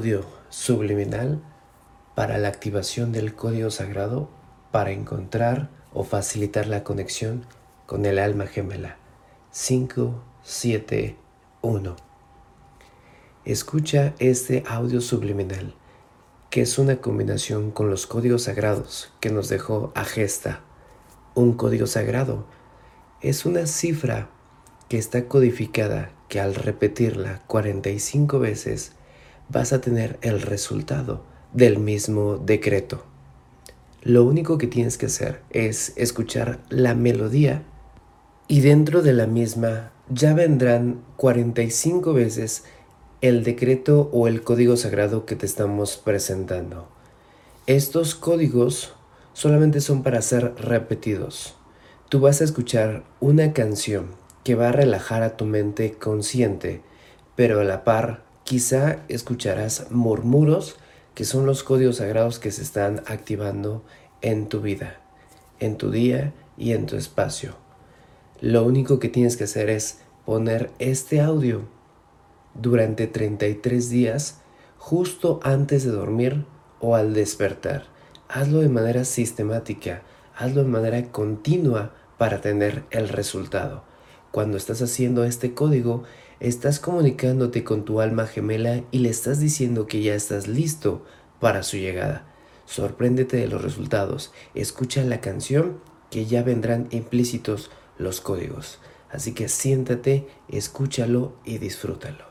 audio subliminal para la activación del código sagrado para encontrar o facilitar la conexión con el alma gemela. 571. Escucha este audio subliminal, que es una combinación con los códigos sagrados que nos dejó Agesta. Un código sagrado es una cifra que está codificada que al repetirla 45 veces vas a tener el resultado del mismo decreto. Lo único que tienes que hacer es escuchar la melodía y dentro de la misma ya vendrán 45 veces el decreto o el código sagrado que te estamos presentando. Estos códigos solamente son para ser repetidos. Tú vas a escuchar una canción que va a relajar a tu mente consciente, pero a la par quizá escucharás murmuros que son los códigos sagrados que se están activando en tu vida, en tu día y en tu espacio. Lo único que tienes que hacer es poner este audio durante 33 días justo antes de dormir o al despertar. Hazlo de manera sistemática, hazlo de manera continua para tener el resultado. Cuando estás haciendo este código, estás comunicándote con tu alma gemela y le estás diciendo que ya estás listo para su llegada. Sorpréndete de los resultados, escucha la canción que ya vendrán implícitos los códigos. Así que siéntate, escúchalo y disfrútalo.